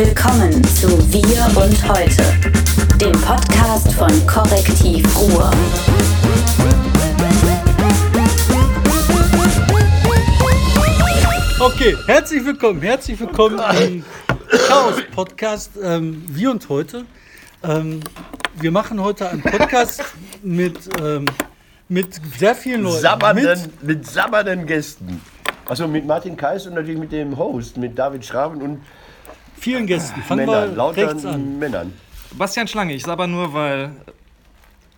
Willkommen zu Wir und Heute, dem Podcast von Korrektiv Ruhr. Okay, herzlich willkommen, herzlich willkommen im Chaos-Podcast ähm, Wir und Heute. Ähm, wir machen heute einen Podcast mit, ähm, mit sehr vielen Leuten. sabbernden, Mit, mit sabbernden Gästen. Also mit Martin Kais und natürlich mit dem Host, mit David Schraven und vielen Gästen. Fangen Männern, wir lauter rechts an. Männern. Bastian Schlange, ich sabber nur, weil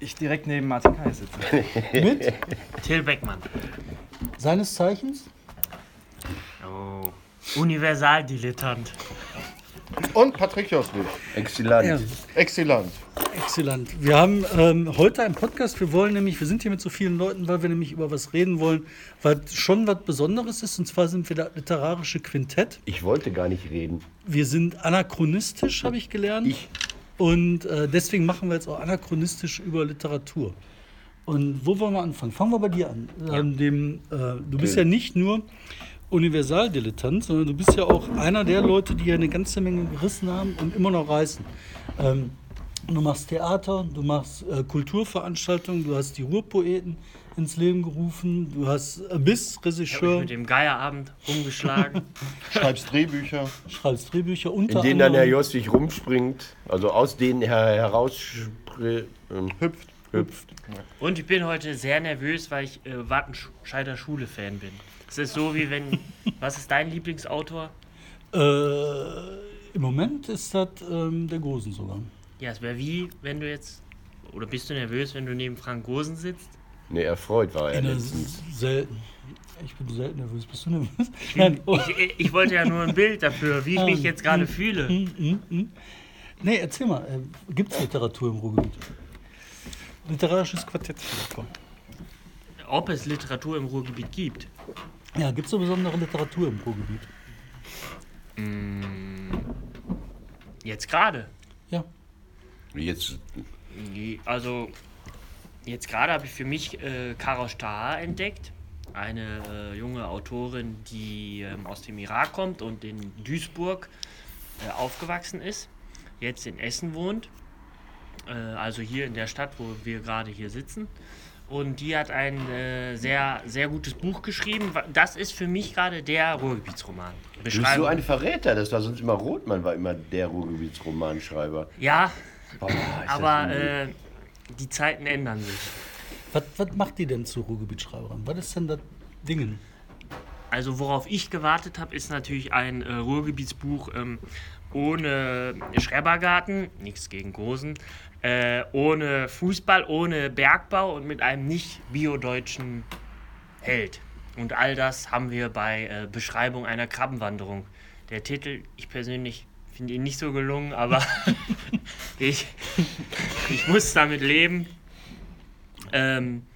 ich direkt neben Martin Kai sitze. Mit Till Beckmann. seines Zeichens. Oh. Universaldilettant. Und Patrick Joswig. Exzellent. Ja, Exzellent. exzellent. Wir haben ähm, heute einen Podcast. Wir wollen nämlich, wir sind hier mit so vielen Leuten, weil wir nämlich über was reden wollen, was schon was Besonderes ist. Und zwar sind wir das literarische Quintett. Ich wollte gar nicht reden. Wir sind anachronistisch, habe ich gelernt. Ich. Und äh, deswegen machen wir jetzt auch anachronistisch über Literatur. Und wo wollen wir anfangen? Fangen wir bei dir an. An dem, äh, du bist ja nicht nur Universaldilettant, sondern du bist ja auch einer der Leute, die ja eine ganze Menge gerissen haben und immer noch reißen. Ähm, du machst Theater, du machst äh, Kulturveranstaltungen, du hast die Ruhrpoeten ins Leben gerufen, du hast äh, bist Ich Regisseur, mit dem Geierabend rumgeschlagen. Schreibst Drehbücher. schreibst Drehbücher, unter In denen dann Herr Joswig rumspringt, also aus denen er herausspringt. Ähm, Hüpft. hüpft. Und ich bin heute sehr nervös, weil ich äh, Wattenscheider Schule-Fan bin. Es ist so wie wenn. Was ist dein Lieblingsautor? Äh, Im Moment ist das ähm, der Gosen sogar. Ja, es wäre wie, wenn du jetzt. Oder bist du nervös, wenn du neben Frank Gosen sitzt? Nee, erfreut war er letztens. selten. Ich bin selten nervös. Bist du nervös? Nein. Oh. Ich, ich wollte ja nur ein Bild dafür, wie ich mich jetzt gerade fühle. hm, hm, hm. Nee, erzähl mal. Äh, Gibt es Literatur im Ruhrgebiet? Literarisches Quartett. Komm. Ob es Literatur im Ruhrgebiet gibt. Ja, gibt es so besondere Literatur im Ruhrgebiet? Jetzt gerade. Ja. Jetzt, Also, jetzt gerade habe ich für mich äh, Karosh Taha entdeckt. Eine äh, junge Autorin, die ähm, aus dem Irak kommt und in Duisburg äh, aufgewachsen ist. Jetzt in Essen wohnt. Äh, also hier in der Stadt, wo wir gerade hier sitzen. Und die hat ein äh, sehr, sehr gutes Buch geschrieben. Das ist für mich gerade der Ruhrgebietsroman. du bist so ein Verräter, das war sonst immer Rothmann, war immer der Ruhrgebietsromanschreiber. ja, Boah, aber äh, die Zeiten ändern sich. Was, was macht die denn zu Ruhrgebietsschreiberin? Was ist denn das Dingen? Also worauf ich gewartet habe, ist natürlich ein äh, Ruhrgebietsbuch ähm, ohne Schrebergarten, nichts gegen Gosen, äh, ohne Fußball, ohne Bergbau und mit einem nicht biodeutschen Held. Und all das haben wir bei äh, Beschreibung einer Krabbenwanderung. Der Titel, ich persönlich finde ihn nicht so gelungen, aber ich, ich muss damit leben. Ähm,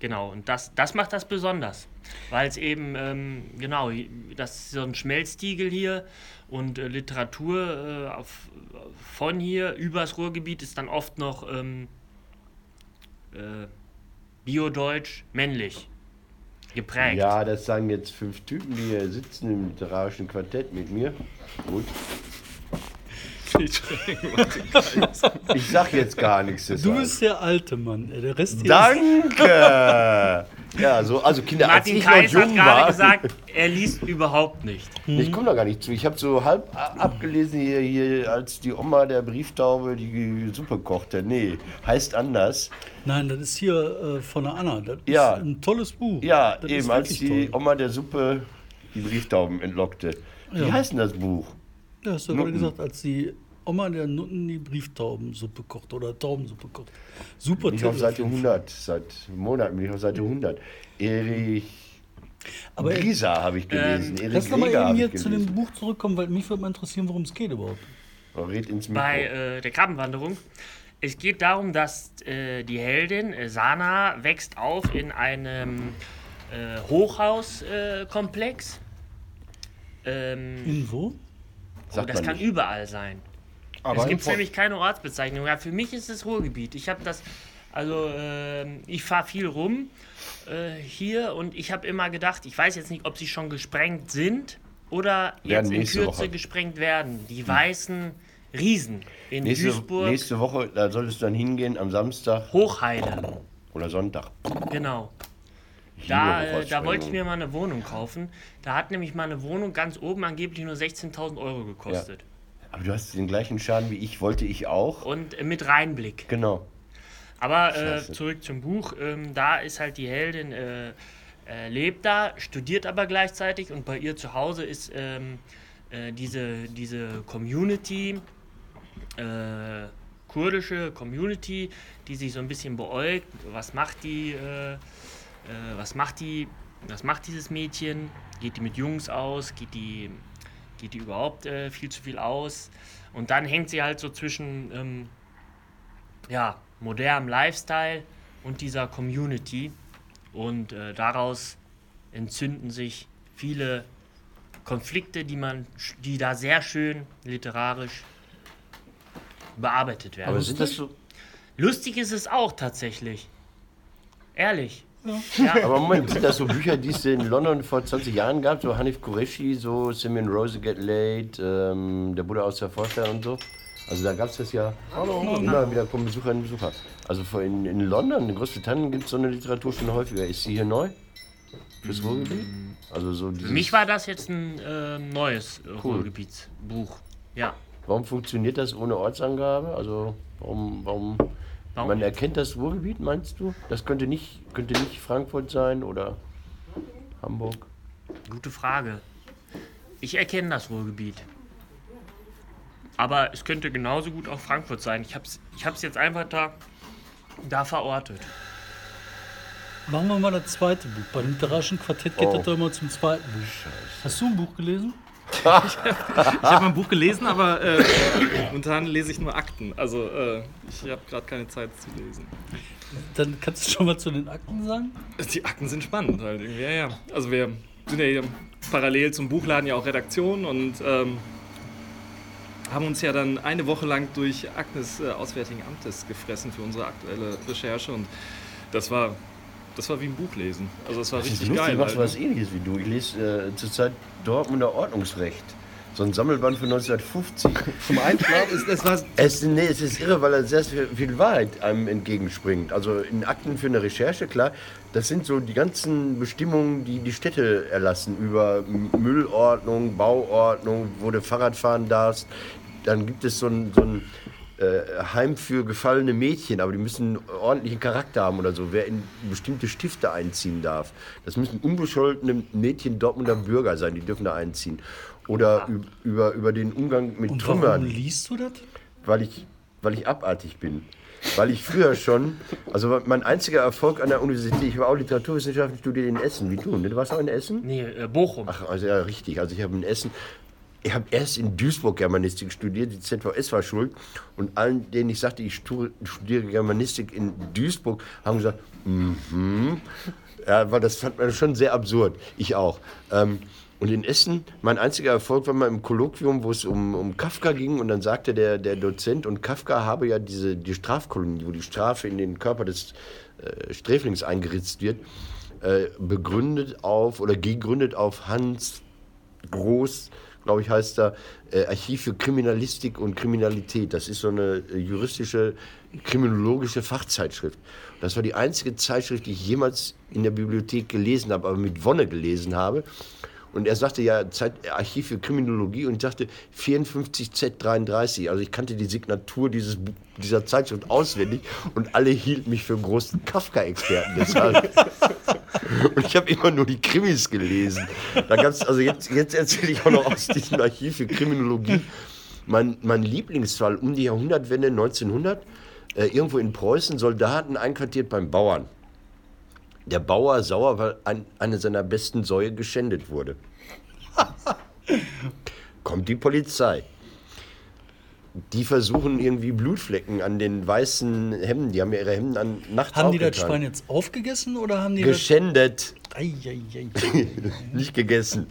genau, und das, das macht das besonders. Weil es eben, ähm, genau, das ist so ein Schmelztiegel hier und äh, Literatur äh, auf, von hier übers Ruhrgebiet ist dann oft noch ähm, äh, biodeutsch männlich geprägt. Ja, das sagen jetzt fünf Typen, die hier sitzen im literarischen Quartett mit mir. Gut. Ich sag jetzt gar nichts. Du bist der alte Mann. Der Rest hier ist Danke! Ja, so, also Kinder, Martin als ich noch Kais hat jung gerade war, gesagt, er liest überhaupt nicht. ich komme da gar nicht zu. Ich habe so halb abgelesen hier, hier, als die Oma der Brieftaube die Suppe kochte. Nee, heißt anders. Nein, das ist hier äh, von der Anna. Das Ja. ist ein tolles Buch. Ja, das eben, ist als die toll. Oma der Suppe die Brieftauben entlockte. Wie Ja. heißt denn das Buch? Ja, hast du ja gerade gesagt, als die Oma der Nutten die Brieftaubensuppe kocht oder Taubensuppe kocht. Super Bin ich auf Seite jeden Fall. 100. Seit Monaten bin ich auf Seite 100. Erich Aber äh, Grieser habe ich gelesen. Erich lass noch mal Greger eben hier zu dem. Buch zurückkommen, weil mich würde mal interessieren, worum es geht überhaupt. Oh, Red ins Mikro. bei äh, der Krabbenwanderung. Es geht darum, dass äh, die Heldin äh, Sana wächst auf in einem äh, Hochhauskomplex. Äh, Komplex. ähm, In wo? oh, das kann nicht. überall sein. Aber es gibt nämlich keine Ortsbezeichnung. Ja, für mich ist es Ruhrgebiet. Ich habe das, also ähm, ich fahre viel rum äh, hier und ich habe immer gedacht, ich weiß jetzt nicht, ob sie schon gesprengt sind oder jetzt in Kürze Woche. gesprengt werden. Die weißen Riesen in Nächste, Duisburg, nächste Woche, da solltest du dann hingehen am Samstag Hochheide. oder Sonntag. Genau. Da, äh, da wollte ich mir mal eine Wohnung kaufen. Da hat nämlich mal eine Wohnung ganz oben angeblich nur 16.000 Euro gekostet. Aber du hast den gleichen Schaden wie ich, wollte ich auch. Und äh, mit Reinblick. Genau. Aber äh, zurück zum Buch. Ähm, da ist halt die Heldin, äh, äh, lebt da, studiert aber gleichzeitig und bei ihr zu Hause ist ähm, äh, diese, diese Community, äh, kurdische Community, die sich so ein bisschen beäugt. Was macht die, was macht die, was macht dieses Mädchen? Geht die mit Jungs aus? Geht die, geht die überhaupt äh, viel zu viel aus? Und dann hängt sie halt so zwischen ähm, ja, modernem Lifestyle und dieser Community. Und äh, daraus entzünden sich viele Konflikte, die man, die da sehr schön literarisch bearbeitet werden. Aber sind das so. Lustig ist es auch tatsächlich. Ehrlich. Aber Moment, sind das so Bücher, die es in London vor 20 Jahren gab? So Hanif Qureshi, so Simeon Rose Get Late, ähm, der Bruder aus der Vorstadt und so? Also da gab es das ja. Hallo. Immer wieder kommen Besucherinnen und Besucher. Also vor- in, in London, in Großbritannien gibt es so eine Literatur schon häufiger. Ist sie hier neu? Fürs Ruhrgebiet? Also so Für dieses, mich war das jetzt ein äh, neues Cool. Ruhrgebietsbuch. Ja. Warum funktioniert das ohne Ortsangabe? Also warum, warum, Warum? man erkennt das Ruhrgebiet, meinst du? Das könnte nicht, könnte nicht Frankfurt sein oder Hamburg? Gute Frage. Ich erkenne das Ruhrgebiet. Aber es könnte genauso gut auch Frankfurt sein. Ich habe es ich hab's jetzt einfach da, da verortet. Machen wir mal das zweite Buch. Bei dem literarischen Quartett geht Oh. das doch immer zum zweiten Buch. Hast du ein Buch gelesen? Ich habe ein Buch gelesen, aber äh, momentan lese ich nur Akten. Also äh, ich habe gerade keine Zeit zu lesen. Dann kannst du schon mal zu den Akten sagen. Die Akten sind spannend halt irgendwie. Ja, ja. Also wir sind ja hier parallel zum Buchladen ja auch Redaktion und ähm, haben uns ja dann eine Woche lang durch Akten des äh, Auswärtigen Amtes gefressen für unsere aktuelle Recherche und das war das war wie ein Buch lesen. Also das war Das ist richtig lustig, geil. ich halt. was ähnliches wie du. Ich lese äh, zurzeit Dortmunder Ordnungsrecht. So ein Sammelband von 1950. Zum Einschlafen ist das war Es, nee, es ist irre, weil da sehr viel, viel Wahrheit einem entgegenspringt. Also in Akten für eine Recherche, klar, das sind so die ganzen Bestimmungen, die die Städte erlassen über Müllordnung, Bauordnung, wo du Fahrrad fahren darfst. Dann gibt es so ein, so ein Heim für gefallene Mädchen, aber die müssen ordentlichen Charakter haben oder so, wer in bestimmte Stifte einziehen darf. Das müssen unbescholtene Mädchen Dortmunder Bürger sein, die dürfen da einziehen. Oder üb- über, über den Umgang mit Und Trümmern warum liest du das? weil ich, weil ich abartig bin. Weil ich früher schon, also mein einziger Erfolg an der Universität, ich war auch Literaturwissenschaften studiert in Essen, wie du, ne? Du warst auch in Essen? Nee, äh, Bochum. Ach, also ja, richtig. Also ich habe in Essen, ich habe erst in Duisburg Germanistik studiert, die ZVS war schuld. Und allen, denen ich sagte, ich stu- studiere Germanistik in Duisburg, haben gesagt, mhm. Ja, weil das fand man schon sehr absurd. Ich auch. Ähm, und in Essen, mein einziger Erfolg war mal im Kolloquium, wo es um, um Kafka ging. Und dann sagte der, der Dozent, und Kafka habe ja diese die Strafkolonie, wo die Strafe in den Körper des äh, Sträflings eingeritzt wird, äh, begründet auf oder gegründet auf Hans Groß, glaube ich, heißt da, äh, Archiv für Kriminalistik und Kriminalität. Das ist so eine äh, juristische, kriminologische Fachzeitschrift. Das war die einzige Zeitschrift, die ich jemals in der Bibliothek gelesen habe, aber mit Wonne gelesen habe. Und er sagte ja Zeit, Archiv für Kriminologie und ich dachte 54Z33. Also ich kannte die Signatur dieses, dieser Zeitschrift auswendig und alle hielten mich für einen großen Kafka-Experten. Und ich habe immer nur die Krimis gelesen. Da gab's, also jetzt, jetzt erzähle ich auch noch aus diesem Archiv für Kriminologie. Mein, mein Lieblingsfall um die Jahrhundertwende 1900, äh, irgendwo in Preußen, Soldaten einquartiert beim Bauern. Der Bauer sauer, weil ein, eine seiner besten Säue geschändet wurde. Kommt die Polizei. Die versuchen irgendwie Blutflecken an den weißen Hemden, die haben ja ihre Hemden an nachts Haben die das. Schwein jetzt aufgegessen oder haben die das. Geschändet Ei, ei, ei. nicht gegessen.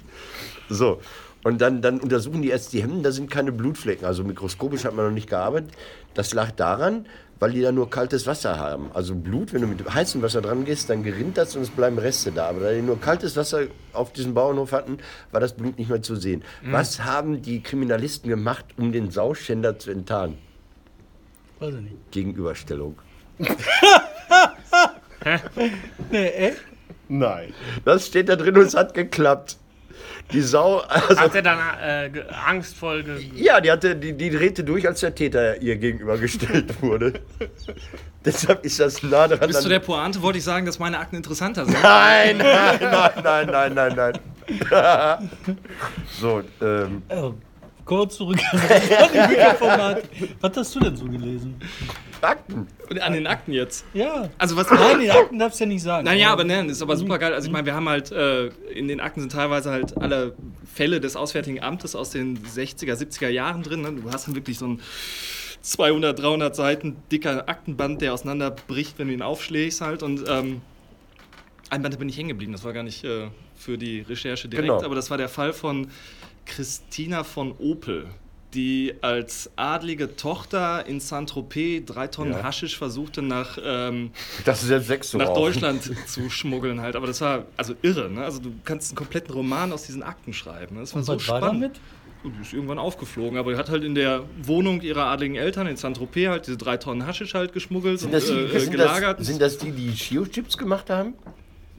So. Und dann, dann untersuchen die erst die Hemden, da sind keine Blutflecken. Also mikroskopisch hat man noch nicht gearbeitet. Das lag daran, weil die da nur kaltes Wasser haben. Also Blut, wenn du mit heißem Wasser dran gehst, dann gerinnt das und es bleiben Reste da. Aber da die nur kaltes Wasser auf diesem Bauernhof hatten, war das Blut nicht mehr zu sehen. Was haben die Kriminalisten gemacht, um den Sauschänder zu enttarnen? Weiß ich nicht. Gegenüberstellung. Nee, echt? Nein. Das steht da drin und es hat geklappt. Die Sau, also, Hat er dann äh, angstvoll ge ja, die, hatte, die, die drehte durch, als der Täter ihr gegenübergestellt wurde. Deshalb ist das nah dran. Bis zu der Pointe wollte ich sagen, dass meine Akten interessanter sind. Nein, nein, nein, nein, nein, nein, nein. so, ähm, Ja, kommen wir zurück an die Bücherformat. Was hast du denn so gelesen? Akten. An den Akten jetzt. Ja. Also was Nein, die Akten darfst du ja nicht sagen. Nein, ja, aber nein, ist aber super geil. Also ich meine, wir haben halt, äh, in den Akten sind teilweise halt alle Fälle des Auswärtigen Amtes aus den 60er, 70er Jahren drin. Ne? Du hast dann wirklich so ein 200, 300 Seiten dicker Aktenband, der auseinanderbricht, wenn du ihn aufschlägst halt. Und ähm, ein Band da bin ich hängen geblieben. Das war gar nicht äh, für die Recherche direkt, Genau. aber das war der Fall von Christina von Opel, die als adlige Tochter in Saint-Tropez drei Tonnen Ja. Haschisch versuchte nach... Ähm, Das ist jetzt sechs zu nach. Deutschland zu schmuggeln halt. Aber das war also irre. Ne? Also du kannst einen kompletten Roman aus diesen Akten schreiben. ne? Das war Und so war spannend. damit? Und die ist irgendwann aufgeflogen. Aber er hat halt in der Wohnung ihrer adligen Eltern in Saint-Tropez halt diese drei Tonnen Haschisch halt geschmuggelt Sind und das, die, äh, äh, sind, gelagert. das, sind das die, die Chio-Chips gemacht haben?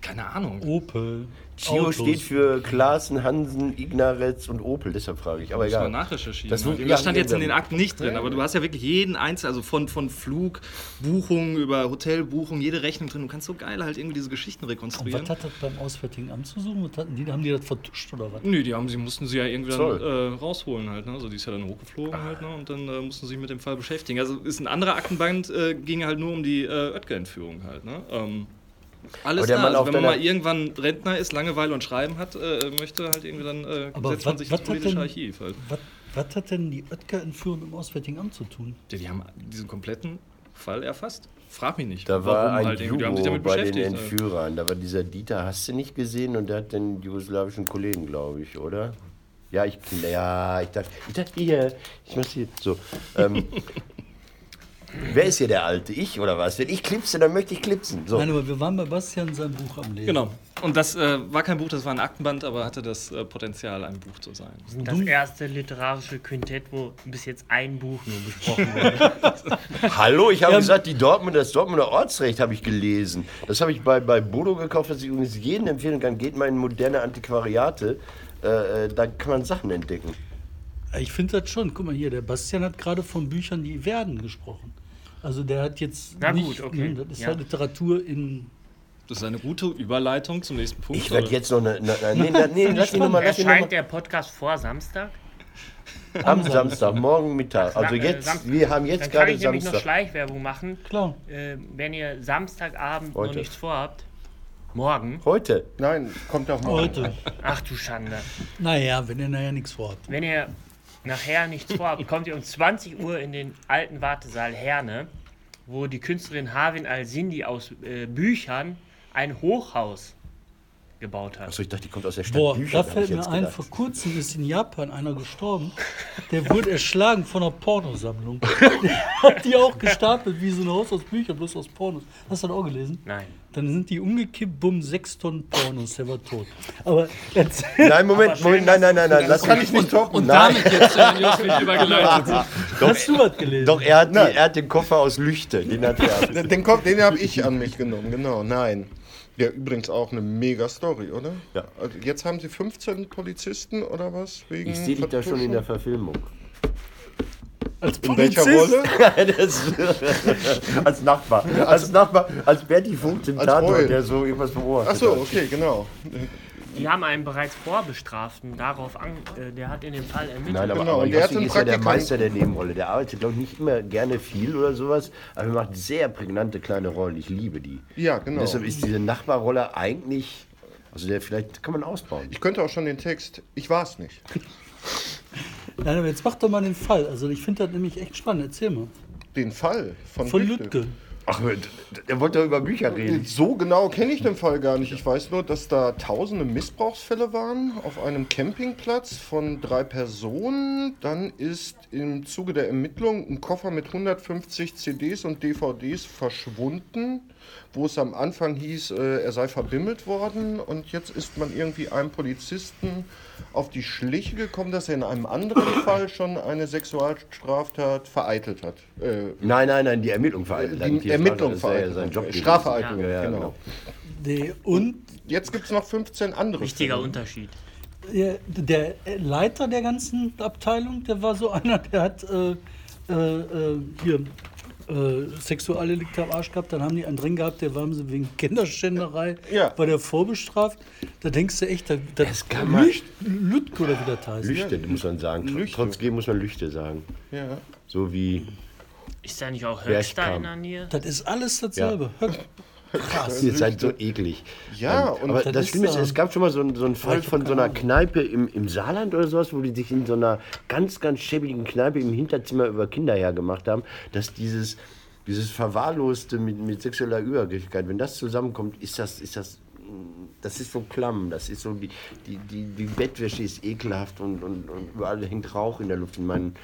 Keine Ahnung. Opel. Chio Autos. steht für Klaassen, Hansen, Ignaretz und Opel, deshalb frage ich. Aber Muss egal. nachrecherchieren. Das Das, muss- das ja, stand jetzt in den. Akten nicht drin, aber du hast ja wirklich jeden einzelnen, also von, von Flugbuchung über Hotelbuchung, jede Rechnung drin. Du kannst so geil halt irgendwie diese Geschichten Und rekonstruieren. was hat das beim Auswärtigen Amt zu suchen? Was hatten die, haben die das vertuscht oder was? Nö, die haben, sie mussten sie ja irgendwie dann äh, rausholen halt. Ne? Also die ist ja dann hochgeflogen halt, ne? Und dann äh, mussten sie sich mit dem Fall beschäftigen. Also ist ein anderer Aktenband, äh, ging halt nur um die äh, Oetker-Entführung halt. Ne? Ähm, alles. Mann Also, wenn man mal irgendwann Rentner ist, Langeweile und Schreiben hat, äh, möchte halt irgendwie dann äh, Aber setzt man sich ins politische denn- Archiv halt. Was, was hat denn die Oetker-Entführung dem Auswärtigen Amt zu tun? Ja, die haben diesen kompletten Fall erfasst. Frag mich nicht. Da war ein halt irgendwie. Die haben sich Jugo damit bei den halt. Entführern. Da war dieser Dieter, hast du nicht gesehen? Und der hat den jugoslawischen Kollegen, glaube ich, oder? Ja, ich, ja, ich dachte, ich dachte, hier, ich muss hier, so. Ähm, wer ist hier der Alte? Ich oder was? Wenn ich klipse, dann möchte ich klipsen. So. Nein, aber wir waren bei Bastian sein Buch am Lesen. Genau. Und das äh, war kein Buch, das war ein Aktenband, aber hatte das äh, Potenzial, ein Buch zu sein. Das erste literarische Quintett, wo bis jetzt ein Buch nur besprochen wurde. Hallo, ich habe Ja. gesagt, die Dortmunder, das Dortmunder Ortsrecht habe ich gelesen. Das habe ich bei, bei Bodo gekauft, das ich übrigens jedem empfehlen kann. Geht mal in moderne Antiquariate, äh, äh, da kann man Sachen entdecken. Ich finde das schon. Guck mal hier, der Bastian hat gerade von Büchern, die werden gesprochen. Also der hat jetzt Na nicht, gut, okay. das ist Ja. halt Literatur in Das ist eine gute Überleitung zum nächsten Punkt. Ich werde jetzt noch eine. eine, eine nee, nee, nee, lass ihn nochmal. Noch Erscheint mal. der Podcast vor Samstag? Am Samstag, morgen Mittag. Also Sa- äh, jetzt, Samstag. wir haben Dann jetzt kann gerade ich nämlich noch Samstag. Schleichwerbung machen. klar. Äh, wenn ihr Samstagabend noch Heute. nichts vorhabt, morgen. Heute. Nein, kommt auch morgen. Heute. Ach du Schande. Naja, wenn ihr nachher nichts vorhabt. Wenn ihr nachher nichts vorhabt, kommt ihr um 20 Uhr in den alten Wartesaal Herne, wo die Künstlerin Harvin Al-Sindi aus äh, Büchern ein Hochhaus gebaut hat. Achso, ich dachte, die kommt aus der Stadt Boah, Bücher. da fällt ich mir jetzt ein, gedacht. vor kurzem ist in Japan einer gestorben. Der wurde erschlagen von einer Pornosammlung. Der hat die auch gestapelt wie so ein Haus aus Büchern, bloß aus Pornos. Hast du das auch gelesen? Nein. Dann sind die umgekippt, bumm, sechs Tonnen Pornos, der war tot. Aber erzähl, Nein, Moment, Moment, nein, nein, nein, nein, lass kann mich ich nicht toppen. Und Nein. damit jetzt äh, Newsfeed übergeleitet. hast du was gelesen? Doch, er hat, die, er hat den Koffer aus Lüchte. Den hat er. Den, den, Kopf- den habe ich an mich genommen, genau. Nein. Ja, übrigens auch eine mega Story, oder? Ja. Also jetzt haben sie 15 Polizisten oder was? Wegen Ich sehe dich da schon in der? Verfilmung. Als In welcher Polizist? Rolle? Das, als Nachbar. Als Nachbar, als Berti Vogt im Als Tatort, der so irgendwas beobachtet Achso, hat. okay, genau. Die haben einen bereits Vorbestraften darauf an, äh, der hat in dem Fall ermittelt. Nein, aber, Genau, aber und der ist ja der. Meister der Nebenrolle. Der arbeitet, glaube ich, nicht immer gerne viel oder sowas, aber er macht sehr prägnante kleine Rollen. Ich liebe die. Ja, genau. Deshalb ist diese Nachbarrolle eigentlich, also der vielleicht kann man ausbauen. Ich könnte auch schon den Text, ich war es nicht. Nein, aber jetzt mach doch mal den Fall. Also ich finde das nämlich echt spannend. Erzähl mal. Den Fall von, Von Lüttke. Lütke. Ach, der wollte doch über Bücher reden. So genau kenne ich den Fall gar nicht. Ich weiß nur, dass da tausende Missbrauchsfälle waren auf einem Campingplatz von drei Personen. Dann ist im Zuge der Ermittlung ein Koffer mit 150 CDs und DVDs verschwunden, wo es am Anfang hieß, äh, er sei verbimmelt worden. Und jetzt ist man irgendwie einem Polizisten auf die Schliche gekommen, dass er in einem anderen Fall schon eine Sexualstraftat vereitelt hat. Äh, Nein, nein, nein, die Ermittlung vereitelt. die Ermittlung ist ja vereitelt. sein Job. gewesen. Strafvereitelung, Ja, ja, genau. genau. Nee, und Jetzt gibt es noch 15 andere. Wichtiger Fälle. Unterschied. der, der Leiter der ganzen Abteilung, der war so einer, der hat äh, äh, äh, hier äh, Sexualdelikte am Arsch gehabt. Dann haben die einen drin gehabt, der war sie wegen Kinderschänderei, Ja. war der vorbestraft. Da denkst du echt, da, da Das kann man- Lücht, Lütke oder wie das heißt. Lüchte, muss man sagen. Lüchte. Trotzdem muss man Lüchte sagen. Ja. So wie. Ist da nicht auch in der Nähe? Das ist alles dasselbe. Krass. Ihr seid so eklig. Ja, Ähm, und aber das das Schlimme ist, es gab schon mal so, einen- so einen Fall von so einer Kneipe im, im Saarland oder sowas, wo die sich in so einer ganz, ganz schäbigen Kneipe im Hinterzimmer über Kinder hergemacht haben, dass dieses, dieses Verwahrloste mit, mit sexueller Übergriffigkeit, wenn das zusammenkommt, ist das, ist das, das ist so klamm, das ist so, die, die, die, die Bettwäsche ist ekelhaft und, und, und überall hängt Rauch in der Luft in, meinen,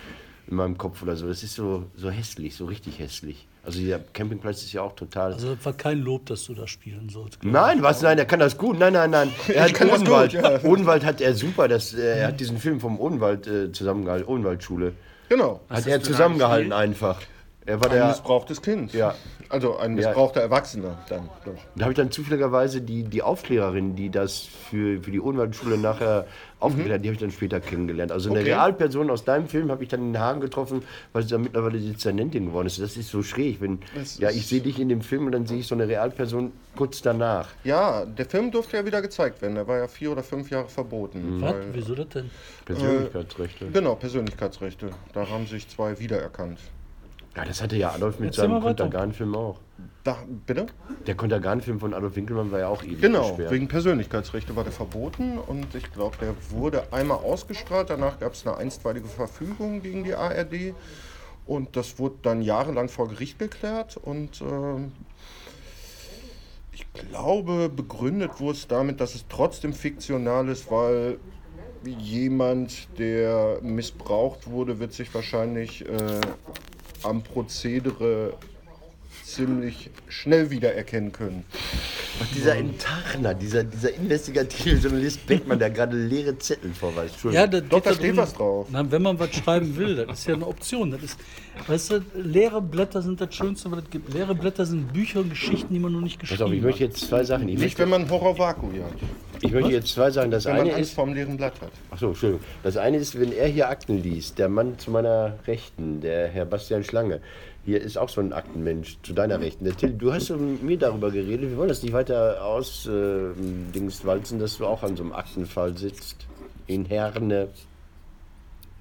in meinem Kopf oder so. Das ist so, so hässlich, so richtig hässlich. Also der Campingplatz ist ja auch total... Also das war kein Lob, dass du da spielen sollst. Nein, was? Nein, er kann das gut. Nein, nein, nein. Er hat kann das gut, Odenwald. ja. Odenwald hat er super. Das, äh, er hat diesen Film vom Odenwald äh, zusammengehalten. Odenwaldschule. Genau. Hat er zusammengehalten einfach. Er war Ein der. missbrauchtes Kind. Ja. Also ein Ja. missbrauchter Erwachsener dann. doch. Da habe ich dann zufälligerweise die, die Aufklärerin, die das für, für die Odenwaldschule nachher aufgeklärt hat, die habe ich dann später kennengelernt. Also eine Okay. Realperson aus deinem Film habe ich dann in den Hagen getroffen, weil sie dann mittlerweile Dezernentin geworden ist. Das ist so schräg. Wenn, Das ja, ich sehe dich in dem Film und dann sehe ich so eine Realperson kurz danach. Ja, der Film durfte ja wieder gezeigt werden. Der war ja vier oder fünf Jahre verboten. Was? Weil, Wieso das denn? Persönlichkeitsrechte. genau, Persönlichkeitsrechte. Da haben sich zwei wiedererkannt. Ja, das hatte ja Adolf mit Erzähl seinem. Kontergan-Film auch. Da, bitte? Der Kontergan-Film von Adolf Winkelmann war ja auch ewig Genau, gesperrt. wegen Persönlichkeitsrechte war der verboten und ich glaube, der wurde einmal ausgestrahlt. Danach gab es eine einstweilige Verfügung gegen die ARD und das wurde dann jahrelang vor Gericht geklärt und ähm, ich glaube, begründet wurde es damit, dass es trotzdem fiktional ist, weil jemand, der missbraucht wurde, wird sich wahrscheinlich äh, am Prozedere ziemlich schnell wiedererkennen können. Ach, dieser Enttarner, dieser, dieser investigative Journalist Beckmann, der gerade leere Zettel vorweist. Ja, das Doch, da steht was drauf. Na, wenn man was schreiben will, das ist ja eine Option. Das ist, weißt du, leere Blätter sind das Schönste, was es gibt. Leere Blätter sind Bücher und Geschichten, die man noch nicht Pass geschrieben auf, ich möchte hat. jetzt zwei Sachen. Ich Nicht, möchte, wenn man Horror-Vakuum hat. ich möchte jetzt zwei Sachen. Das Wenn man eine Angst ist. vorm leeren Blatt hat. Achso, Entschuldigung. Das eine ist, wenn er hier Akten liest, der Mann zu meiner Rechten, der Herr Bastian Schlange, hier ist auch so ein Aktenmensch zu deiner Rechten. Der Till, du hast mit mir darüber geredet. Wir wollen das nicht weiter aus äh, Dings walzen, dass du auch an so einem Aktenfall sitzt. In Herne,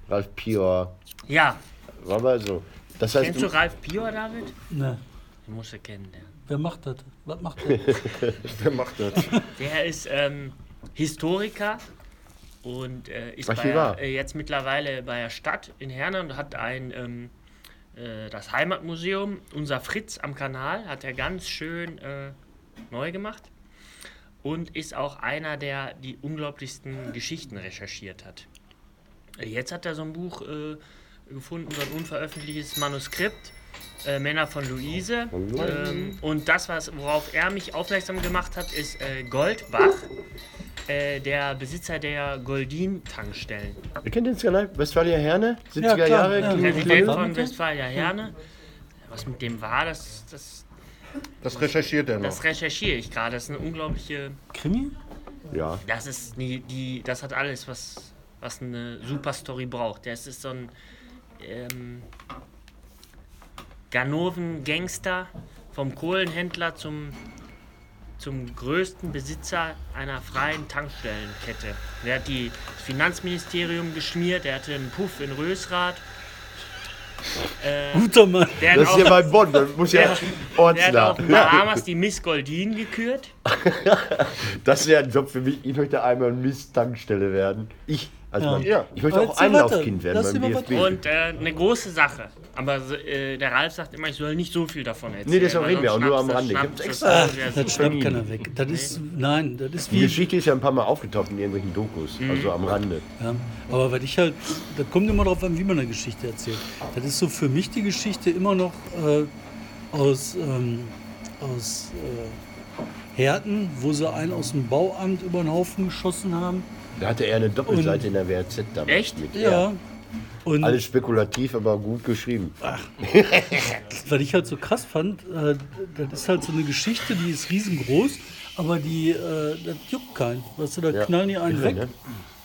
Ralf Pior. Ja. War mal so. Das heißt, Kennst du Ralf Pior, David? Ne, Den musst du kennen, der. wer macht das? Was macht der? Wer macht das? Der ist ähm, Historiker und äh, ist bei, äh, jetzt mittlerweile bei der Stadt in Herne und hat ein ähm, äh, das Heimatmuseum, unser Fritz am Kanal, hat er ganz schön äh, neu gemacht und ist auch einer, der die unglaublichsten Geschichten recherchiert hat. Äh, Jetzt hat er so ein Buch äh, gefunden, so ein unveröffentlichtes Manuskript, äh, Männer von Luise. Ähm, und das, was, worauf er mich aufmerksam gemacht hat, ist äh, Goldbach, äh, der Besitzer der Goldin-Tankstellen. Ihr kennt den Skalai? Westfalia Herne? 70er Ja, klar, Jahre? ja. Präsident von Westfalia Herne. Was mit dem war, das, das, Das recherchiert er noch. das recherchiere ich gerade. Das ist eine unglaubliche. Krimi? Ja. Das ist die, die das hat alles, was, was eine super Story braucht. Das ist so ein ähm, Ganoven-Gangster vom Kohlenhändler zum, zum größten Besitzer einer freien Tankstellenkette. Der hat die, das Finanzministerium geschmiert, der hatte einen Puff in Rösrath. Äh, Guter Mann. der hat Das ist auch- ja bei Bonn, das muss ja der, der hat Bahamas die Miss Goldin gekürt. Das wäre ein Job für mich. Ich möchte einmal Miss Tankstelle werden. Ich. Als Ja. Mann. Ja. Ich möchte Aber auch Einlaufkind werden lass beim DFB. Und äh, eine große Sache. Aber äh, der Ralf sagt immer, ich soll nicht so viel davon erzählen. Nee, deshalb reden wir auch nur am Rande. Ich das- hab's extra- das Ach, das schnappt keiner weg. Das ist, nein, das ist Die Geschichte ist ja ein paar Mal aufgetaucht in irgendwelchen Dokus, Mhm. also am Rande. Ja, aber weil ich halt, das kommt immer darauf an, wie man eine Geschichte erzählt. Das ist so für mich die Geschichte immer noch äh, aus, ähm, aus äh, Herten, wo sie einen aus dem Bauamt über den Haufen geschossen haben. Da hatte er eine Doppelseite in der WRZ damals Echt? mit. Ja. Und Alles spekulativ, aber gut geschrieben. was ich halt so krass fand, äh, das ist halt so eine Geschichte, die ist riesengroß, aber die, äh, das juckt keinen. Weißt du, da Ja. knallen die einen weg. ne?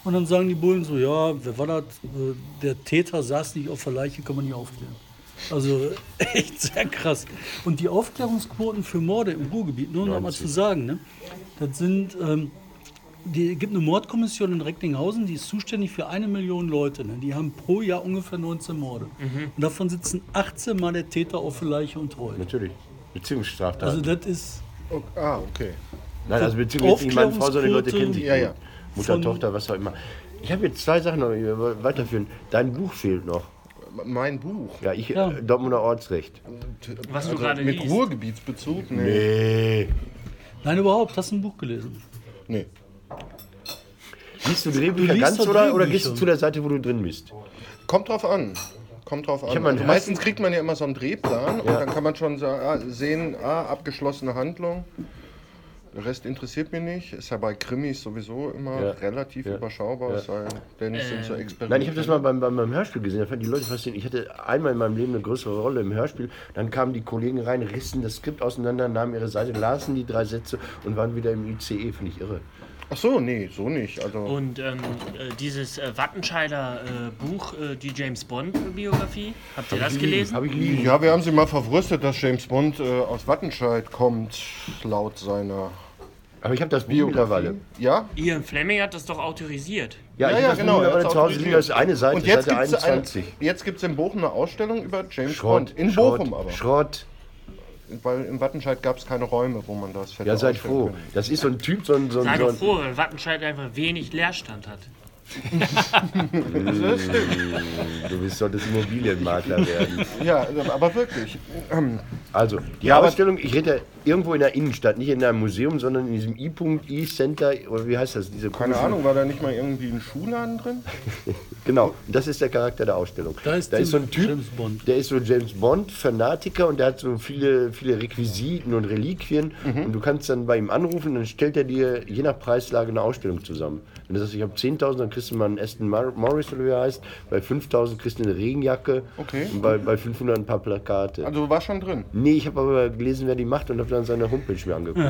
Und dann sagen die Bullen so, ja, wer war das? Äh, Der Täter saß nicht auf der Leiche, kann man nicht aufklären. Also echt sehr krass. Und die Aufklärungsquoten für Morde im Ruhrgebiet, nur um noch mal zu sagen, ne, das sind, ähm, die gibt eine Mordkommission in Recklinghausen, die ist zuständig für eine Million Leute. Ne? Die haben pro Jahr ungefähr 19 Morde. Und davon sitzen 18 Mal der Täter auf der Leiche und treu. Natürlich. Beziehungsstraftat. Also das ist Oh, ah, okay. Nein, also beziehungsweise nicht meine Frau, sondern die Leute kennen sich. Ja, ja. Mutter, Tochter, was auch immer. Ich habe jetzt zwei Sachen noch die wir weiterführen. Dein Buch fehlt noch. Mein Buch. Ja, ich, Ja. Dortmunder Ortsrecht. Was du Also gerade mit liest. Ruhrgebietsbezug? Nee. Nee. Nein, überhaupt. Hast du ein Buch gelesen? nee. Liest du Drehbücher liest ganz oder, oder Drehbücher. gehst du zu der Seite, wo du drin bist? Kommt drauf an. Kommt drauf an. Also meistens kriegt man ja immer so einen Drehplan und Ja. dann kann man schon sagen, ah, sehen, ah, abgeschlossene Handlung. Der Rest interessiert mich nicht. Ist ja bei Krimis sowieso immer Ja. relativ Ja. überschaubar, Ja. denn, es sind so Experimente. Nein, ich habe das mal beim, beim, beim Hörspiel gesehen. Da fanden die Leute faszinierend. Ich hatte einmal in meinem Leben eine größere Rolle im Hörspiel. Dann kamen die Kollegen rein, rissen das Skript auseinander, nahmen ihre Seite, lasen die drei Sätze und waren wieder im ICE. Finde ich irre. Ach so, nee, so nicht. Also, Und ähm, äh, dieses äh, Wattenscheider äh, Buch, äh, die James Bond-Biografie, habt ihr das gelesen? Habe ich ja, wir haben sie mal verwurstet, dass James Bond äh, aus Wattenscheid kommt, laut seiner Aber ich habe das Buch Biografie. mittlerweile. Ja? Ian Fleming hat das doch autorisiert. Ja, ich ja, das genau. Er mittlerweile zu Hause liegen. Das ist eine Seite, Und jetzt Seite gibt es 21. jetzt gibt's in Bochum eine Ausstellung über James Schrott, Bond. In Schrott, Bochum aber. Schrott. Weil in Wattenscheid gab es keine Räume, wo man das hätte Ja, seid froh. können. Das ist so ein Typ, so ein. So ein, Sei so doch ein froh, weil Wattenscheid einfach wenig Leerstand hat. du bist, solltest Immobilienmakler werden. Ja, aber wirklich. Also, die Ja, Ausstellung, ich rede ja irgendwo in der Innenstadt, nicht in einem Museum, sondern in diesem I-Punkt, I-Center, oder wie heißt das? Diese keine Ahnung, war da nicht mal irgendwie ein Schuhladen drin? Genau, das ist der Charakter der Ausstellung. Da ist so ein Typ, James Bond. der ist so James Bond-Fanatiker und der hat so viele, viele Requisiten und Reliquien. Mhm. Und du kannst dann bei ihm anrufen, dann stellt er dir je nach Preislage eine Ausstellung zusammen. Wenn du sagst, ich habe 10.000, dann kriegst du mal einen Aston Mar- Morris, oder wie er heißt. Bei 5.000 kriegst du eine Regenjacke. Okay. Und bei, bei 500 ein paar Plakate. Also war schon drin. Nee, ich habe aber gelesen, wer die macht und habe dann seine Homepage mir angeguckt.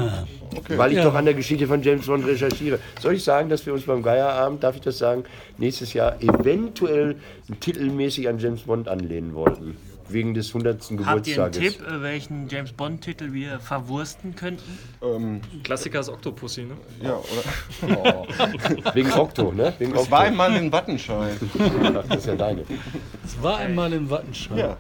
Okay. Weil ich Ja. doch an der Geschichte von James Bond recherchiere. Soll ich sagen, dass wir uns beim Geierabend, darf ich das sagen, nächstes Jahr eventuell titelmäßig an James Bond anlehnen wollten? Wegen des 100. Habt ihr einen Geburtstages. Tipp, äh, welchen James Bond-Titel wir verwursten könnten? Klassiker ist Octopussy, ne? Ja, oder? Oh. Wegen Okto, ne? Wegen Es war einmal in Wattenscheid. Ach, das ist ja deine. Es war einmal in Wattenscheid. Ja.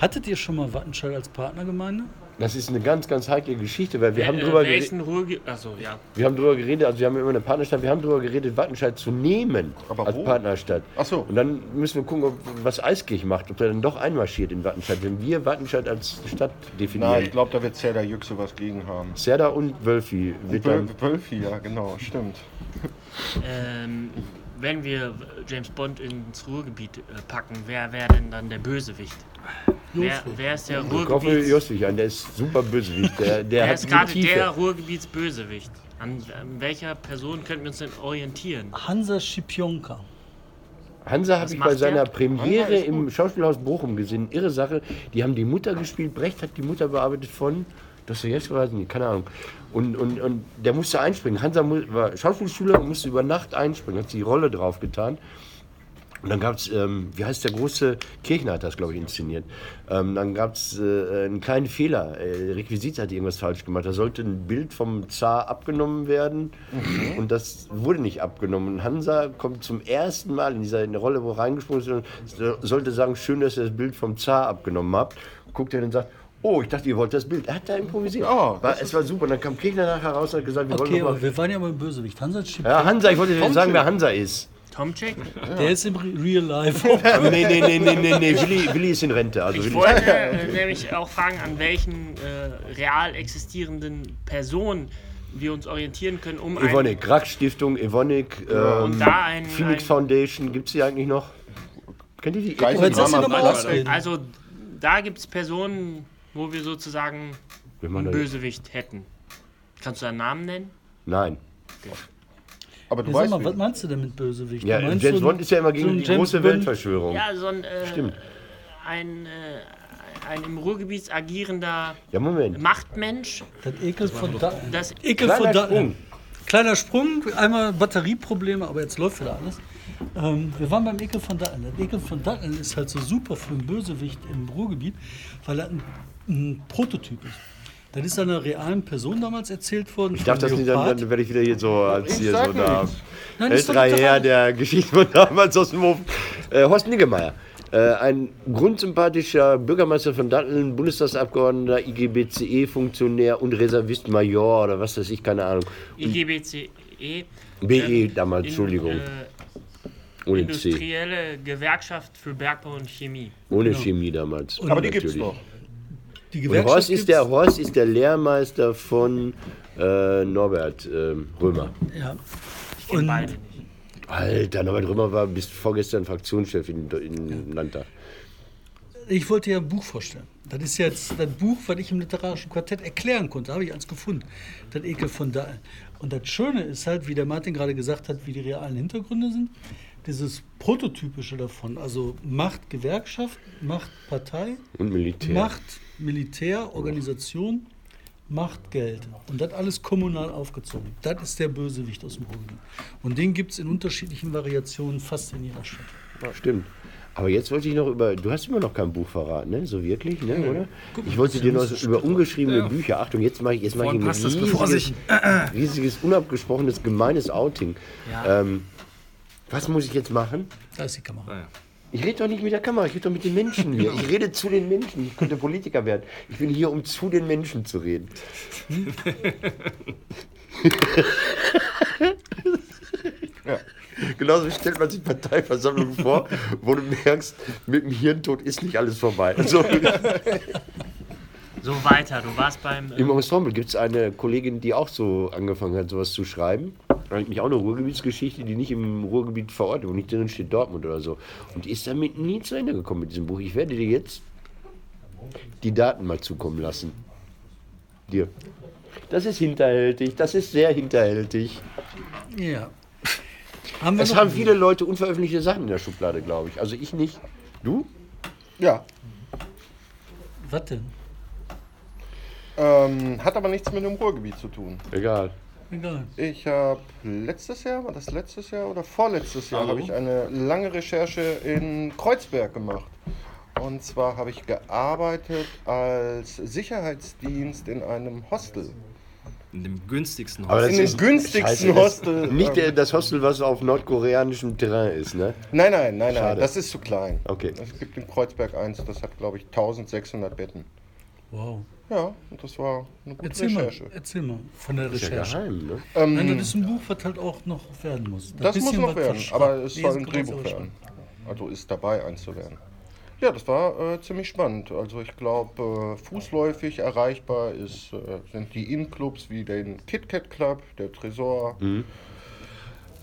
Hattet ihr schon mal Wattenscheid als Partnergemeinde? Das ist eine ganz, ganz heikle Geschichte, weil wir haben äh, drüber wer ist geredet. Achso, ja. Wir haben drüber geredet, also wir haben immer eine Partnerstadt, wir haben drüber geredet, Wattenscheid zu nehmen Aber als wo? Partnerstadt. Ach so. Und dann müssen wir gucken, ob, was Eiskirch macht, ob er dann doch einmarschiert in Wattenscheid, wenn wir Wattenscheid als Stadt definieren. Na, ich glaube, da wird Zerda Yüksel was gegen haben. Serda und Wölfi. Wölfi, ja, genau, stimmt. Ähm, wenn wir James Bond ins Ruhrgebiet äh, packen, wer wäre denn dann der Bösewicht? Wer, wer ist der Ich hoffe, Ruhrgebiets... Joswig an, der ist super bösewicht. Der, der ist die gerade Tiefe. der Ruhrgebietsbösewicht? An, an welcher Person könnten wir uns denn orientieren? Hansa Schipionka. Hansa habe ich bei seiner der? Premiere im. Schauspielhaus Bochum gesehen. Irre Sache. Die haben die Mutter gespielt. Brecht hat die Mutter bearbeitet von Dostoevsky, weiß nicht, keine Ahnung. Und, und, und der musste einspringen. Hansa war Schauspielschüler und musste über Nacht einspringen. Hat die Rolle drauf getan. Und dann gab es, ähm, wie heißt der große, Kirchner hat das, glaube ich, inszeniert. Ähm, dann gab es äh, einen kleinen Fehler. Äh, Requisit hat irgendwas falsch gemacht. Da sollte ein Bild vom Zar abgenommen werden und das wurde nicht abgenommen. Hansa kommt zum ersten Mal in dieser in Rolle, wo reingesprungen ist, und so- sollte sagen, schön, dass ihr das Bild vom Zar abgenommen habt. Guckt er und sagt, Oh, ich dachte, ihr wollt das Bild. Er hat da improvisiert. Oh, war, es war super. Und dann kam Kirchner nachher raus und hat gesagt, wir Okay, wollen noch aber mal. wir waren ja beim Bösewicht. Hansa Schipionka. Ja, Hansa, ich wollte dir sagen, wer Hansa ist. Tomczyk? Der ist im Re- Real Life. Nee, nee, nee, nee, nee, nee. Willi, Willi ist in Rente. Also Ich Willi wollte äh, nämlich auch fragen, an welchen äh, real existierenden Personen wir uns orientieren können, um ein, Evonik, Rack Stiftung, Evonik, ähm, und da ein, Phoenix ein Foundation, gibt es die eigentlich noch? Kennt ihr die? Geist- mal ausreden. Also da gibt es Personen, wo wir sozusagen einen Bösewicht hätten. Kannst du einen Namen nennen? Nein. Aber du Ja, weißt, mal, was meinst du denn mit Bösewicht? Ja, James so ein- Bond ist ja immer so gegen ein die James große Bond- Weltverschwörung. Ja, so ein, äh, Stimmt. ein, äh, ein im Ruhrgebiet agierender Ja, Moment. Machtmensch. Das Ekel von Datteln. Das Ekel Kleiner von Datteln. Sprung. Kleiner Sprung, einmal Batterieprobleme, aber jetzt läuft wieder alles. Ähm, wir waren beim Ekel von Datteln. Das Ekel von Datteln ist halt so super für einen Bösewicht im Ruhrgebiet, weil er ein, ein Prototyp ist. Das ist einer realen Person damals erzählt worden. Ich darf das nicht, dann, dann werde ich wieder hier so als hier so da. Älterer Herr der Geschichte von damals aus dem Hof. Äh, Horst Niggemeier. Äh, ein grundsympathischer Bürgermeister von Datteln, Bundestagsabgeordneter, IGBCE-Funktionär und Reservist Major oder was weiß ich, keine Ahnung. IGBCE. BE ähm, damals, in, Entschuldigung. Äh, Ohne C. industrielle Gewerkschaft für Bergbau und Chemie. Ohne Chemie damals. aber die gibt's Natürlich. noch. Die Und Gewerkschaft Horst ist, der, Horst ist der Lehrmeister von äh, Norbert ähm, Römer. Ja. Ich kenne beide nicht. Alter, Norbert Römer war bis vorgestern Fraktionschef in, in Landtag. Ich wollte ja ein Buch vorstellen. Das ist jetzt das Buch, was ich im literarischen Quartett erklären konnte. Da habe ich eins gefunden. Das Ekel von Datteln. Und das Schöne ist halt, wie der Martin gerade gesagt hat, wie die realen Hintergründe sind. Dieses Prototypische davon. Also Macht Gewerkschaft, Macht Partei, Und Militär. Macht Militär, Organisation, Macht Geld. Und das alles kommunal aufgezogen. Das ist der Bösewicht aus dem Ruhrgebiet. Und den gibt es in unterschiedlichen Variationen fast in jeder Stadt. Stimmt. Aber jetzt wollte ich noch über. Du hast immer noch kein Buch verraten, ne? So wirklich, ne? Oder? Ich wollte dir noch so über ungeschriebene Bücher. Achtung, jetzt mache ich, jetzt mache ich ein riesiges, riesiges, unabgesprochenes, gemeines Outing. Ähm, was muss ich jetzt machen? Da ist die Kamera. Ich rede doch nicht mit der Kamera, ich rede doch mit den Menschen hier. Ich rede zu den Menschen. Ich könnte Politiker werden. Ich bin hier, um zu den Menschen zu reden. Ja. Genauso stellt man sich Parteiversammlungen vor, wo du merkst, mit dem Hirntod ist nicht alles vorbei. Also, So weiter. Du warst beim. Im Ensemble gibt es eine Kollegin, die auch so angefangen hat, sowas zu schreiben. Eigentlich auch eine Ruhrgebietsgeschichte, die nicht im Ruhrgebiet verortet, wo nicht drin steht Dortmund oder so. Und die ist damit nie zu Ende gekommen mit diesem Buch. Ich werde dir jetzt die Daten mal zukommen lassen. Dir. Das ist hinterhältig, das ist sehr hinterhältig. Ja. Haben wir Es haben viele Leute unveröffentlichte Sachen in der Schublade, glaube ich. Also ich nicht. Du? Ja. Was denn? Ähm, hat aber nichts mit dem Ruhrgebiet zu tun. Egal. Egal. Ich habe letztes Jahr, war das letztes Jahr oder vorletztes Jahr, habe ich eine lange Recherche in Kreuzberg gemacht. Und zwar habe ich gearbeitet als Sicherheitsdienst in einem Hostel. In dem günstigsten Aber das In dem günstigsten Scheiße, Hostel. Nicht der, das Hostel, was auf nordkoreanischem Terrain ist, ne? Nein, nein, nein, nein, Schade. das ist zu klein. Okay. Es gibt in Kreuzberg eins, das hat glaube ich 1600 Betten. Wow. Ja, und das war eine gute Erzähl mal, Recherche. erzähl mal von der Ist ja Recherche. geheim, ne? Ähm, Nein, das ist ein Buch, was halt auch noch werden muss. Das muss noch werden, aber es soll ein Drehbuch werden. Also ist dabei, eins zu werden. Ja, das war äh, ziemlich spannend. Also ich glaube, äh, fußläufig erreichbar ist, äh, sind die In-Clubs wie den KitKat Club, der Tresor,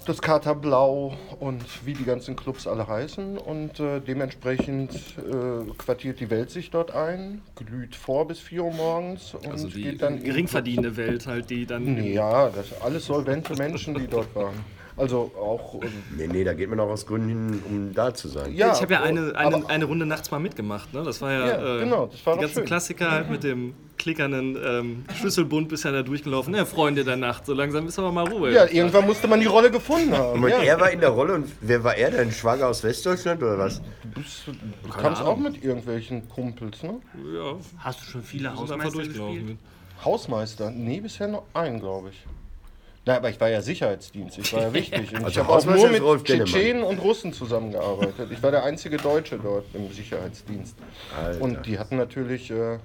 das Kater Blau und wie die ganzen Clubs alle heißen. Und äh, dementsprechend äh, quartiert die Welt sich dort ein, glüht vor bis 4 Uhr morgens und Also die geht dann in geringverdienende Welt halt, die dann... Ja, das sind alles solvente Menschen, die dort waren. Also auch. äh, Nee, nee, da geht man auch aus Gründen hin, um da zu sein. Ja, ich habe ja eine, eine, aber- eine Runde nachts mal mitgemacht. Ne? Das war ja, Ja, äh, genau, das war die doch ganzen schön. Klassiker halt mit dem klickernden ähm, Schlüsselbund bisher da durchgelaufen. Ja, Freunde der Nacht, so langsam ist aber mal Ruhe. Ja, irgendwann musste man die Rolle gefunden haben. Und Ja. er war in der Rolle und wer war er denn? Schwager aus Westdeutschland oder was? Du kamst auch mit irgendwelchen Kumpels, ne? ja Hast du schon viele Hausmeister durchgelaufen. Hausmeister? Nee, bisher nur einen, glaube ich. Na, aber ich war ja Sicherheitsdienst, ich war ja wichtig. Und Also ich habe auch nur mit Rolf. Tschetschenen und Russen zusammengearbeitet. Ich war der einzige Deutsche dort im Sicherheitsdienst. Alter. Und die hatten natürlich äh,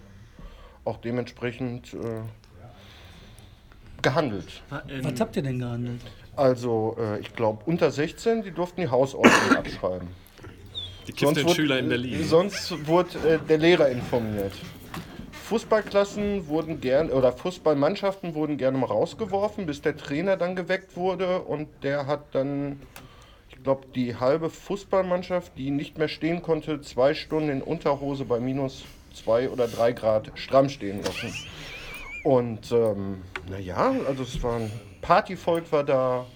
auch dementsprechend äh, gehandelt. Ähm, Was habt ihr denn gehandelt? Also, äh, ich glaube, unter 16, die durften die Hausordnung abschreiben. Die wurde- Schüler in Berlin. Sonst wurde äh, der Lehrer informiert. Fußballklassen wurden gern oder Fußballmannschaften wurden gerne mal rausgeworfen, bis der Trainer dann geweckt wurde und der hat dann, ich glaube, die halbe Fußballmannschaft, die nicht mehr stehen konnte, zwei Stunden in Unterhose bei minus zwei oder drei Grad stramm stehen lassen. Und ähm, naja, also es war ein Partyvolk war da,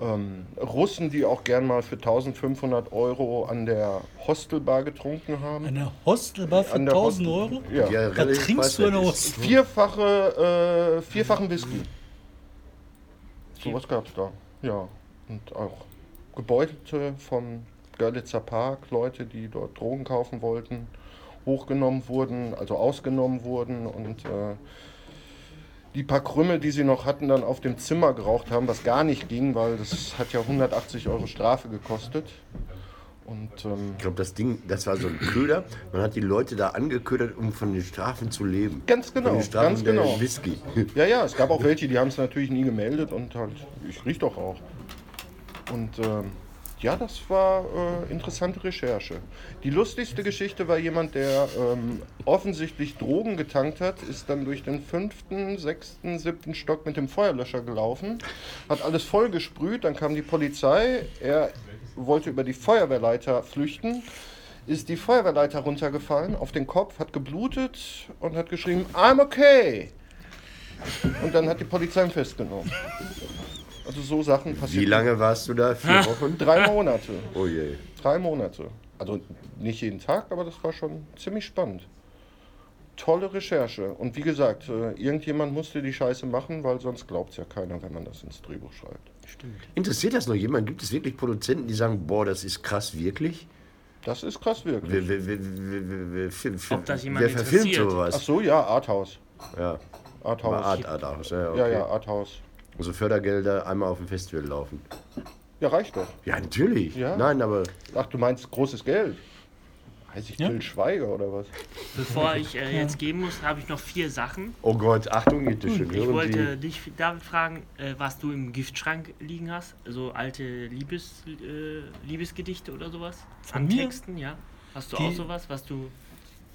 ähm, Russen, die auch gern mal für 1500 Euro an der Hostelbar getrunken haben. Eine Hostelbar für An der 1000 Hostel- Euro? Ja. Ja, Da trinkst du eine Hostel. Vierfache, äh, vierfachen Whisky. Sowas gab's da. Ja. Und auch Gebäudete vom Görlitzer Park, Leute, die dort Drogen kaufen wollten, hochgenommen wurden, also ausgenommen wurden und äh, die paar Krümmel, die sie noch hatten, dann auf dem Zimmer geraucht haben, was gar nicht ging, weil das hat ja 180 Euro Strafe gekostet. Und ähm, Ich glaube, das Ding, das war so ein Köder. Man hat die Leute da angeködert, um von den Strafen zu leben. Ganz genau, Von den Strafen ganz genau. Whisky. Ja, ja, es gab auch welche, die haben es natürlich nie gemeldet und halt, ich riech doch auch. Und ähm, ja, das war äh, interessante Recherche. Die lustigste Geschichte war jemand, der ähm, offensichtlich Drogen getankt hat, ist dann durch den fünften, sechsten, siebten Stock mit dem Feuerlöscher gelaufen, hat alles voll gesprüht, dann kam die Polizei, er wollte über die Feuerwehrleiter flüchten, ist die Feuerwehrleiter runtergefallen, auf den Kopf, hat geblutet und hat geschrieben, I'm okay. Und dann hat die Polizei ihn festgenommen. Also so Sachen passieren. Wie lange warst du da? Vier Wochen? Drei Monate. Oh je. Drei Monate. Also nicht jeden Tag, aber das war schon ziemlich spannend. Tolle Recherche. Und wie gesagt, äh, irgendjemand musste die Scheiße machen, weil sonst glaubt es ja keiner, wenn man das ins Drehbuch schreibt. Interessiert das noch jemand? Gibt es wirklich Produzenten, die sagen, boah, das ist krass, wirklich? Das ist krass wirklich. Wer, wer, wer, wer, verfilmt interessiert? sowas? Ach so, ja, Arthouse. Ja, Arthouse. Art, Art, Art. Ja, okay. Ja, ja, Arthouse. Also Fördergelder einmal auf dem Festival laufen. Ja, reicht doch. Ja, natürlich. Ja. Nein, aber Ach, du meinst großes Geld? Heißt ich Ja. Till Schweiger oder was? Bevor ich äh, jetzt gehen muss, habe ich noch vier Sachen. oh Gott, Achtung, bitte schön. Ich Hören wollte Sie. dich, David, fragen, äh, was du im Giftschrank liegen hast. So alte Liebes, äh, Liebesgedichte oder sowas? Von An mir? Texten, ja. Hast du Die- auch sowas, was du.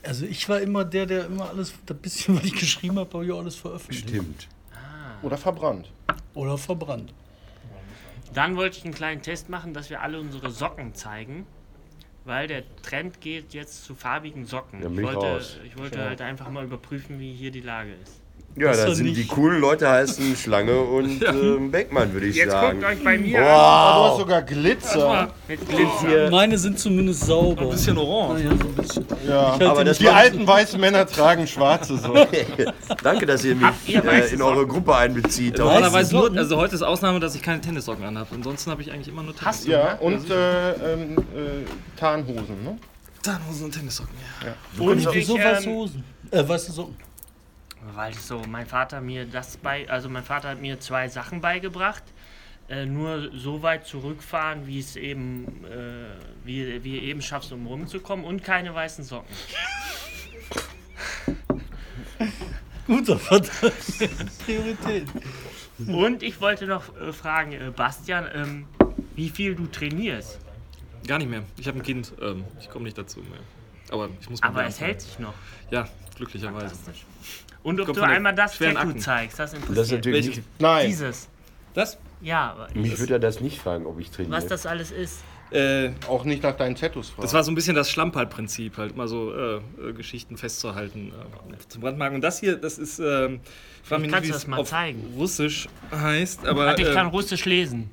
Also ich war immer der, der immer alles, das bisschen, was ich geschrieben habe, habe ich auch alles veröffentlicht. Stimmt. Oder verbrannt. Oder verbrannt. Dann wollte ich einen kleinen Test machen, dass wir alle unsere Socken zeigen. Weil der Trend geht jetzt zu farbigen Socken. Dann ich wollte, ich wollte halt einfach mal überprüfen, wie hier die Lage ist. Ja, Das da sind nicht- die coolen Leute heißen Schlange und ähm, Beckmann, würde ich Jetzt sagen. guckt euch bei mir Du Wow. hast sogar Glitzer. mit Glitzer. Meine sind zumindest sauber. Ein bisschen orange. Ja, so ein bisschen. Ja. Aber das Die alten weißen Männer tragen schwarze Socken. Danke, dass ihr mich ihr äh, in eure? Gruppe einbezieht. Normalerweise nur, also heute ist Ausnahme, dass ich keine Tennissocken anhabe. Ansonsten habe ich eigentlich immer nur Hast du? Ja, ne? und äh, ähm, äh, Tarnhosen, ne? Tarnhosen und Tennissocken, ja. Und ich, Wieso ähm, weiße Hosen? Äh, weiße Socken. Weil so, mein Vater mir das bei, also mein Vater hat mir zwei Sachen beigebracht. Äh, nur so weit zurückfahren, wie es eben, äh, wie, wie ihr eben schaffst, um rumzukommen und keine weißen Socken. Guter Vertrag. Priorität. Und ich wollte noch äh, fragen, äh, Bastian, ähm, wie viel du trainierst. Gar nicht mehr. Ich habe ein Kind. Ähm, ich komme nicht dazu mehr. Aber ich muss mal Aber es anfangen. hält sich noch. Ja, glücklicherweise. Fantastisch. Und ob du einmal das Tattoo Akten. zeigst, das Das ist interessiert. natürlich nicht, Nein. Dieses. Das? Ja, aber mich würde er das nicht fragen, ob ich trainiere. was das alles ist. Äh, Auch nicht nach deinen Tattoos fragen. das war so ein bisschen das Schlammpalt-Prinzip, halt immer so äh, äh, Geschichten festzuhalten äh, zum Brandmarken. Und das hier, das ist, ähm, ich frage mich Kannst nicht, wie du es das mal auf zeigen? Russisch heißt, aber Warte, ich äh, kann Russisch lesen.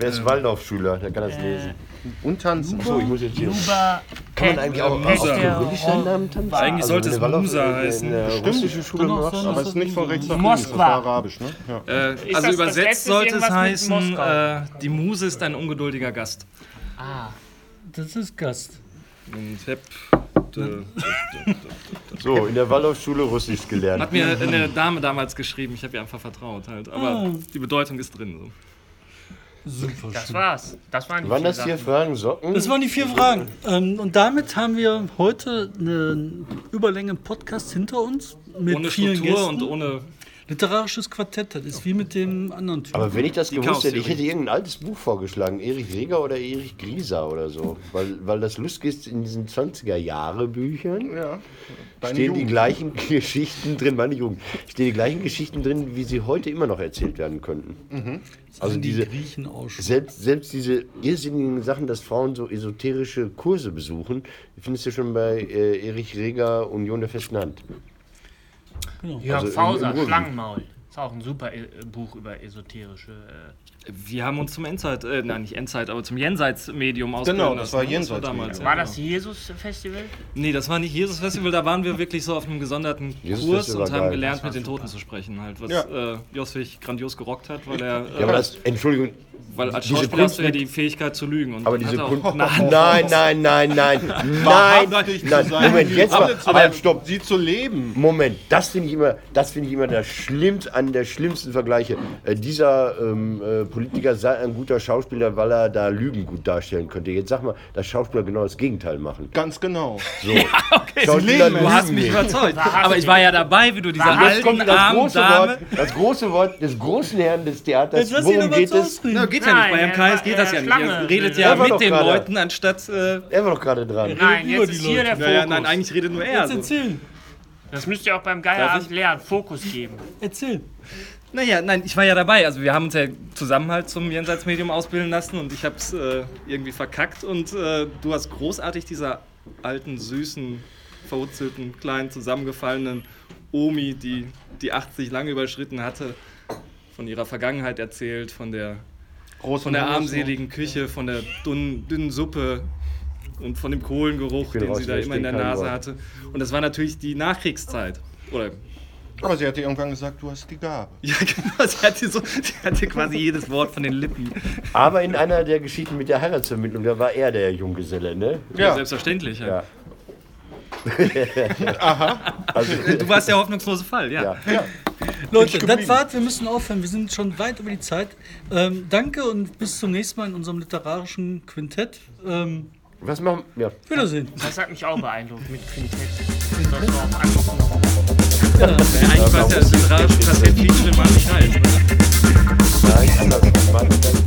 Wer ist Waldorfschüler? Der kann das Äh, lesen. Und tanzen. So, ich muss jetzt hier. Luba Kann man eigentlich auch auf den russischen Namen tanzen? Eigentlich sollte es Musa in- heißen. Russischen Schule machst, Aber es ist nicht von rechts nach Moskwa. links, das war arabisch, ne? Ja. äh, also übersetzt sollte es heißen, äh, die Muse ist ein ungeduldiger Gast. Ah, Das ist Gast. Und hab, äh, So, in der Waldorfschule Russisch gelernt. hat mir eine Dame damals geschrieben, ich habe ihr einfach vertraut halt. Aber Ah. die Bedeutung ist drin. So. Super das schön. war's. Das waren die Waren vier das Sachen. Fragen, Socken? Das waren die vier Fragen. Ähm, und damit haben wir heute einen Überlänge Podcast hinter uns mit Ohne vielen Struktur Gästen. und ohne literarisches Quartett, das ist wie mit dem anderen Typen. Aber wenn ich das Die gewusst hätte, ich hätte irgendein altes Buch vorgeschlagen, Erich Reger oder Erich Grieser oder so. Weil, weil das lustig ist, in diesen 20er-Jahre-Büchern Ja. Stehen die Jugend. gleichen Geschichten drin, meine Jugend, stehen die gleichen Geschichten drin, wie sie heute immer noch erzählt werden könnten. Also die diese, Griechen selbst, selbst diese irrsinnigen Sachen, dass Frauen so esoterische Kurse besuchen, findest du schon bei äh, Erich Reger Union der festen Hand. Genau. Jörg Also Fauser. Schlangenmaul. Auch ein super äh, Buch über esoterische. Äh, Wir haben uns zum Endzeit, äh, nein, nicht Endzeit, aber zum Jenseitsmedium ausbilden Genau, das war lassen. Jenseitsmedium. damals. ja, war genau. das Jesus-Festival? Nee, das war nicht Jesus Festival, da waren wir wirklich so auf einem gesonderten Kurs und war haben geil. gelernt, mit den Toten zu sprechen, halt, was Ja. äh, Joswig grandios gerockt hat, weil er, äh, Ja, aber das, Entschuldigung, weil als diese Schauspieler hast du ja die Fähigkeit zu lügen. Und aber diese auch Kunst. Nein, nein, nein, nein, nein, nein. Moment, jetzt mal. aber, stopp. sie zu leben. Moment, das finde ich immer, das finde ich immer der schlimmste, an der schlimmsten Vergleiche. Äh, dieser ähm, äh, Politiker sei ein guter Schauspieler, weil er da Lügen gut darstellen könnte. Jetzt sag mal, dass Schauspieler genau das Gegenteil machen. Ganz genau. So. Schauspieler leben, Du hast mich überzeugt. Aber ich war ja dabei, wie du diese alten, das armen große, Dame... Wort, das große Wort des großen Herrn des Theaters. Jetzt lass ihn Worum aber geht es? Na, geht ja nicht. Bei MKS geht das er ja nicht. Ihr redet ja Er mit den Leuten, anstatt... Äh, Er war doch gerade dran. Nein, jetzt ist hier der Fokus. nein, eigentlich redet nur er. Jetzt So. Das müsst ihr auch beim Geierabend lernen. Fokus geben. erzähl. Naja, nein, ich war ja dabei. Also wir haben uns ja zusammen halt zum Jenseitsmedium ausbilden lassen und ich habe es äh, irgendwie verkackt und äh, du hast großartig dieser alten, süßen, verwurzelten, kleinen, zusammengefallenen Omi, die die 80 lange überschritten hatte, von ihrer Vergangenheit erzählt, von der, Groß von der armseligen Küche, von der dünnen, dünnen Suppe und von dem Kohlengeruch, den raus, sie da immer in der Nase Wort. hatte. Und das war natürlich die Nachkriegszeit. Oder Aber sie hatte irgendwann gesagt, du hast die Gabe. Ja, genau. Sie hatte, so, sie hatte quasi jedes Wort von den Lippen. Aber in einer der Geschichten mit der Heiratsvermittlung, da war er der Junggeselle, ne? Ja. Selbstverständlich. Ja. Ja. Also, Du warst der hoffnungslose Fall, ja. ja. Ja. Leute, das war's, wir müssen aufhören. Wir sind schon weit über die Zeit. Ähm, danke und bis zum nächsten Mal in unserem literarischen Quintett. Ähm, Was machen wir? Wiedersehen. Das hat mich auch beeindruckt mit Quintett. Das war auch angefangen. Eigentlich war es ja das literarische Quartett Feature in Mann Kreis. Ne? Nein, anders.